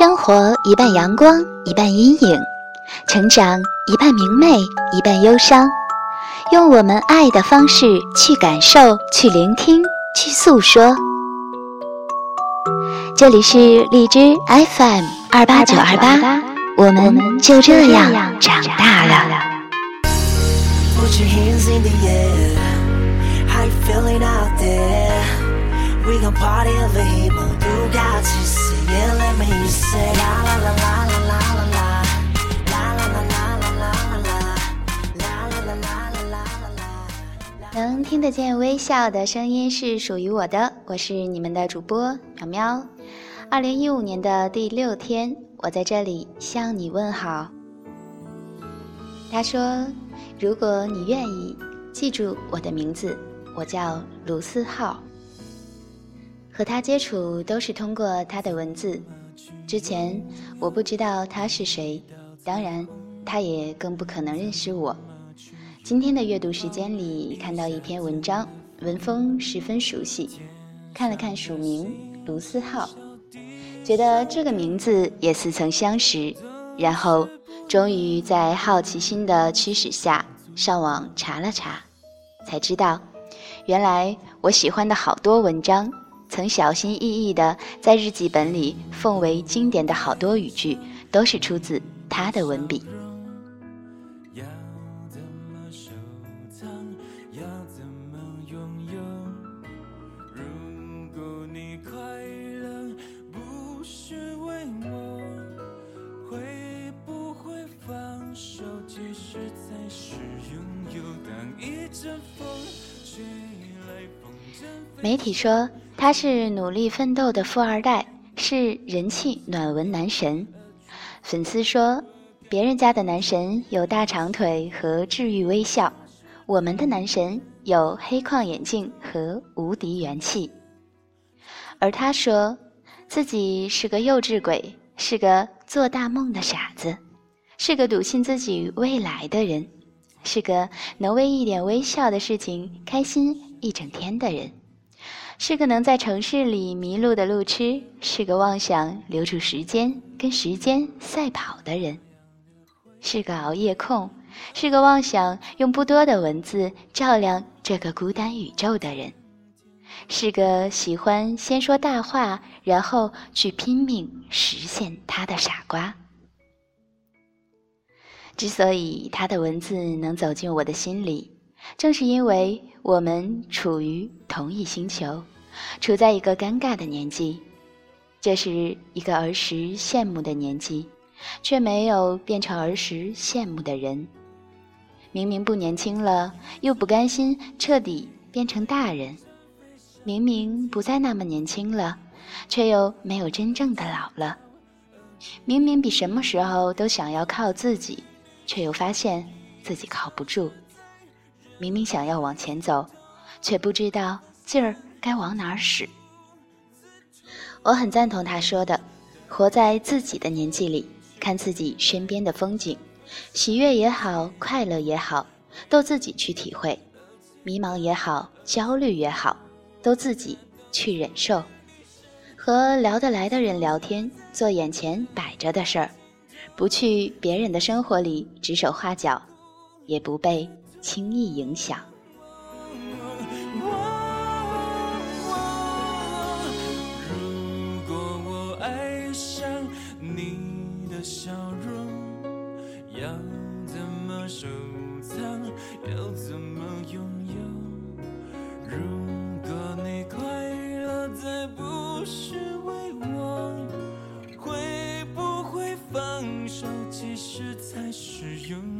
生活一半阳光，一半阴影；成长一半明媚，一半忧伤。用我们爱的方式去感受，去聆听，去诉说。这里是荔枝 FM 二八九二八，我们就这样长大了。听得见微笑的声音是属于我的，我是你们的主播苗苗。二零一五年的第六天，我在这里向你问好。他说：“如果你愿意，记住我的名字，我叫卢思浩。和他接触都是通过他的文字。之前我不知道他是谁，当然，他也更不可能认识我。”今天的阅读时间里，看到一篇文章，文风十分熟悉。看了看署名卢思浩，觉得这个名字也似曾相识。然后，终于在好奇心的驱使下，上网查了查，才知道，原来我喜欢的好多文章，曾小心翼翼地在日记本里奉为经典的好多语句，都是出自他的文笔。体说他是努力奋斗的富二代，是人气暖文男神。粉丝说，别人家的男神有大长腿和治愈微笑，我们的男神有黑框眼镜和无敌元气。而他说自己是个幼稚鬼，是个做大梦的傻子，是个笃信自己未来的人，是个能为一点微笑的事情开心一整天的人。是个能在城市里迷路的路痴，是个妄想留住时间跟时间赛跑的人，是个熬夜控，是个妄想用不多的文字照亮这个孤单宇宙的人，是个喜欢先说大话，然后去拼命实现他的傻瓜。之所以他的文字能走进我的心里，正是因为我们处于同一星球。处在一个尴尬的年纪，这是一个儿时羡慕的年纪，却没有变成儿时羡慕的人。明明不年轻了，又不甘心彻底变成大人；明明不再那么年轻了，却又没有真正的老了；明明比什么时候都想要靠自己，却又发现自己靠不住；明明想要往前走，却不知道劲儿。该往哪儿使？我很赞同他说的：“活在自己的年纪里，看自己身边的风景，喜悦也好，快乐也好，都自己去体会；迷茫也好，焦虑也好，都自己去忍受。和聊得来的人聊天，做眼前摆着的事儿，不去别人的生活里指手画脚，也不被轻易影响。如果我爱上你的笑容，要怎么收藏？要怎么拥有？如果你快乐，再不是为我，会不会放手？其实才是拥有。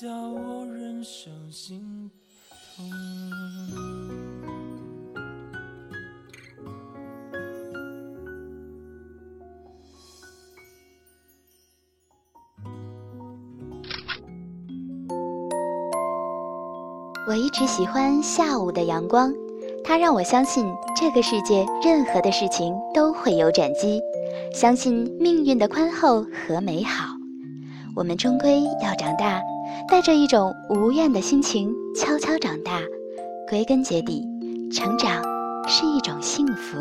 叫我忍受心痛。我一直喜欢下午的阳光，它让我相信这个世界任何的事情都会有转机，相信命运的宽厚和美好。我们终归要长大。带着一种无怨的心情悄悄长大。归根结底，成长是一种幸福。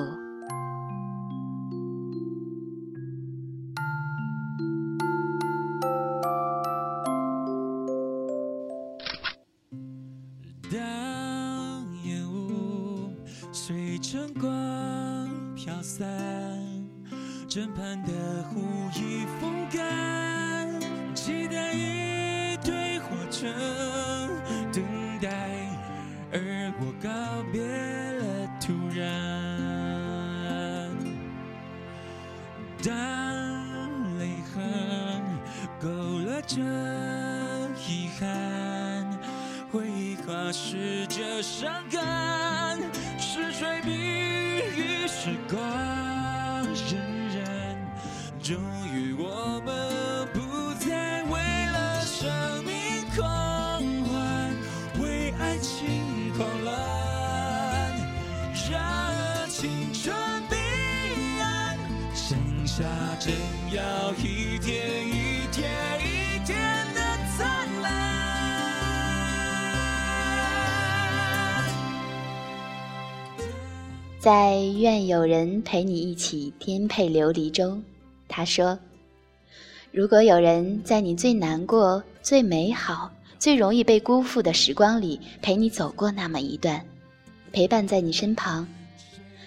枕畔的湖已风干，期待一堆火车等待，而我告别了突然。当泪痕勾勒着遗憾，回忆化湿着伤感，是谁比喻时光？终于，我们不再为了生命狂欢，为爱情狂乱，让青春彼岸，剩下正要一天一天一天的灿烂。在愿有人陪你一起颠沛流离中。他说：“如果有人在你最难过、最美好、最容易被辜负的时光里陪你走过那么一段，陪伴在你身旁，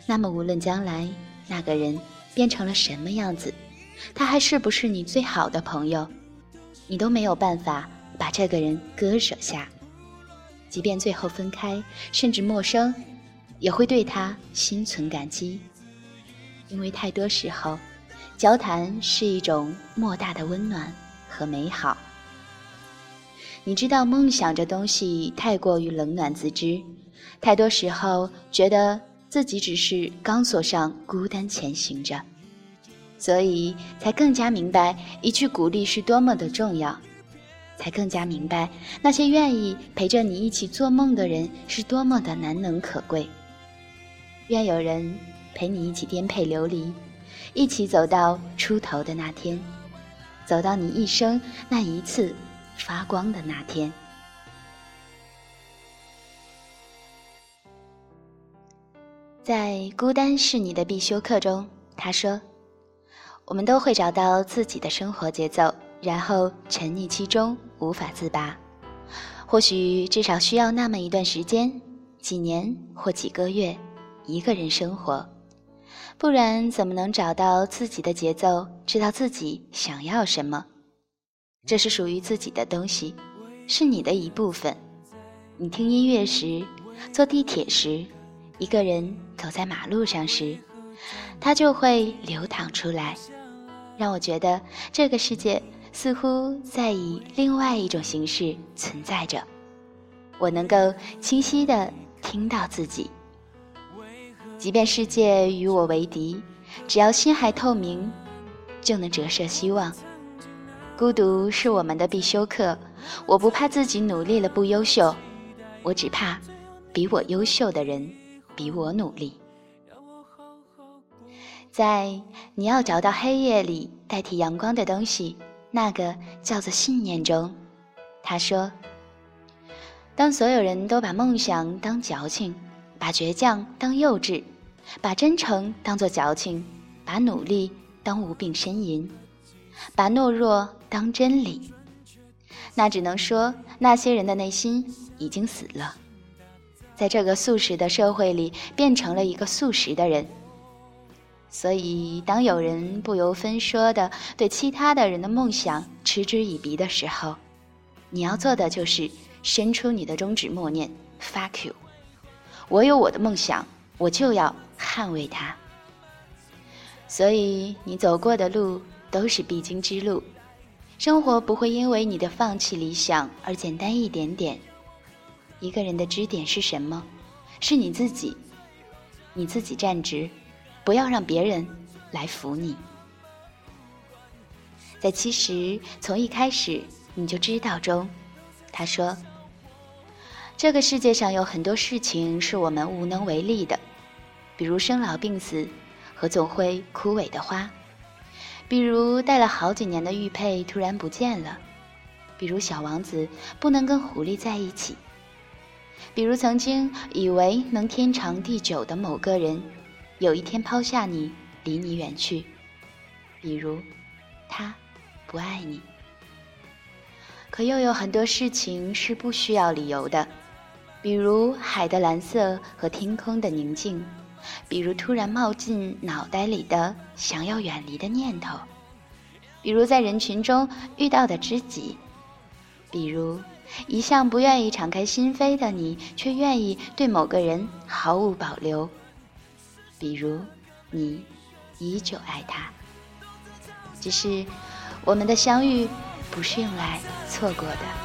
那么无论将来那个人变成了什么样子，他还是不是你最好的朋友，你都没有办法把这个人割舍下。即便最后分开，甚至陌生，也会对他心存感激，因为太多时候。”交谈是一种莫大的温暖和美好。你知道，梦想这东西太过于冷暖自知，太多时候觉得自己只是钢索上孤单前行着，所以才更加明白一句鼓励是多么的重要，才更加明白那些愿意陪着你一起做梦的人是多么的难能可贵。愿有人陪你一起颠沛流离。一起走到出头的那天，走到你一生那一次发光的那天。在《孤单是你的必修课》中，他说：“我们都会找到自己的生活节奏，然后沉溺其中，无法自拔。或许至少需要那么一段时间，几年或几个月，一个人生活。”不然怎么能找到自己的节奏，知道自己想要什么？这是属于自己的东西，是你的一部分。你听音乐时，坐地铁时，一个人走在马路上时，它就会流淌出来，让我觉得这个世界似乎在以另外一种形式存在着。我能够清晰地听到自己。即便世界与我为敌，只要心还透明，就能折射希望。孤独是我们的必修课。我不怕自己努力了不优秀，我只怕比我优秀的人比我努力。在你要找到黑夜里代替阳光的东西，那个叫做信念中，他说：“当所有人都把梦想当矫情，把倔强当幼稚。”把真诚当作矫情，把努力当无病呻吟，把懦弱当真理，那只能说那些人的内心已经死了，在这个素食的社会里变成了一个素食的人。所以，当有人不由分说的对其他的人的梦想嗤之以鼻的时候，你要做的就是伸出你的中指默念 “fuck you”，我有我的梦想，我就要。捍卫它，所以你走过的路都是必经之路。生活不会因为你的放弃理想而简单一点点。一个人的支点是什么？是你自己。你自己站直，不要让别人来扶你。在其实从一开始你就知道中，他说：“这个世界上有很多事情是我们无能为力的。”比如生老病死和总会枯萎的花，比如戴了好几年的玉佩突然不见了，比比如小王子不能跟狐狸在一起；比如曾经以为能天长地久的某个人，有一天抛下你，离你远去；比如，他不爱你。可又有很多事情是不需要理由的，比如海的蓝色和天空的宁静，比如突然冒进脑袋里的想要远离的念头，比如在人群中遇到的知己，比如一向不愿意敞开心扉的你，却愿意对某个人毫无保留，比如你依旧爱他，只是我们的相遇。不是用来错过的。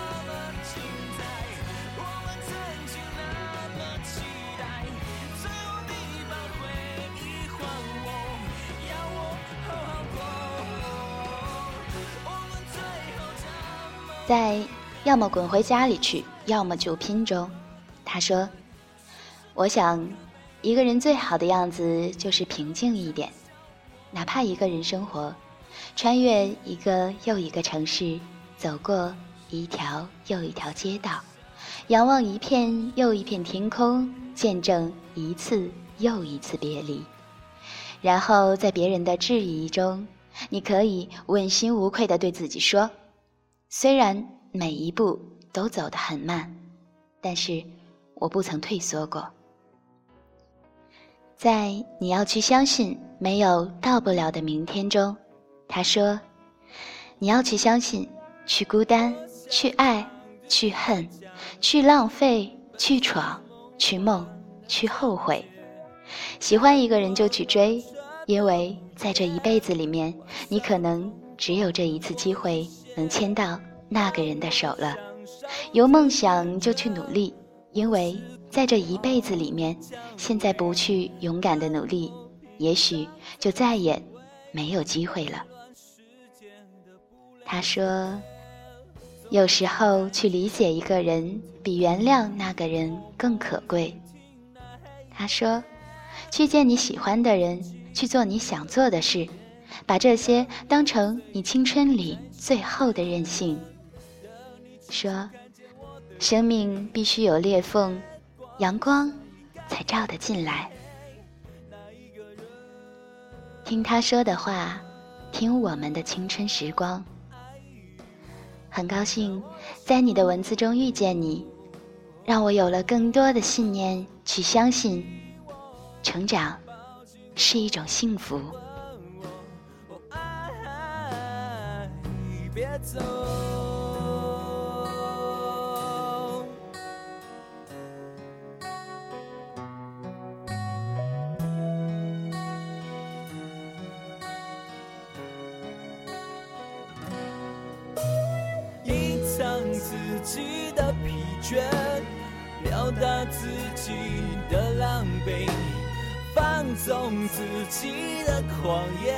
在要么滚回家里去，要么就拼中，他说：“我想，一个人最好的样子就是平静一点，哪怕一个人生活。”穿越一个又一个城市，走过一条又一条街道，仰望一片又一片天空，见证一次又一次别离。然后在别人的质疑中，你可以问心无愧地对自己说：“虽然每一步都走得很慢，但是我不曾退缩过。”在你要去相信没有到不了的明天中。他说：“你要去相信，去孤单，去爱，去恨，去浪费，去闯，去梦，去后悔。喜欢一个人就去追，因为在这一辈子里面，你可能只有这一次机会能牵到那个人的手了。有梦想就去努力，因为在这一辈子里面，现在不去勇敢的努力，也许就再也没有机会了。”他说：“有时候去理解一个人，比原谅那个人更可贵。”他说：“去见你喜欢的人，去做你想做的事，把这些当成你青春里最后的任性。”说：“生命必须有裂缝，阳光才照得进来。”听他说的话，听我们的青春时光。很高兴在你的文字中遇见你，让我有了更多的信念去相信，成长是一种幸福。走，隐藏。自己的疲倦，表达自己的狼狈，放纵自己的狂野，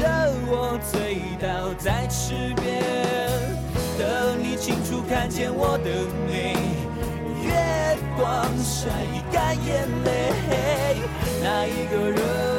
等我醉倒在池边，等你清楚看见我的美，月光晒干眼泪，那一个人。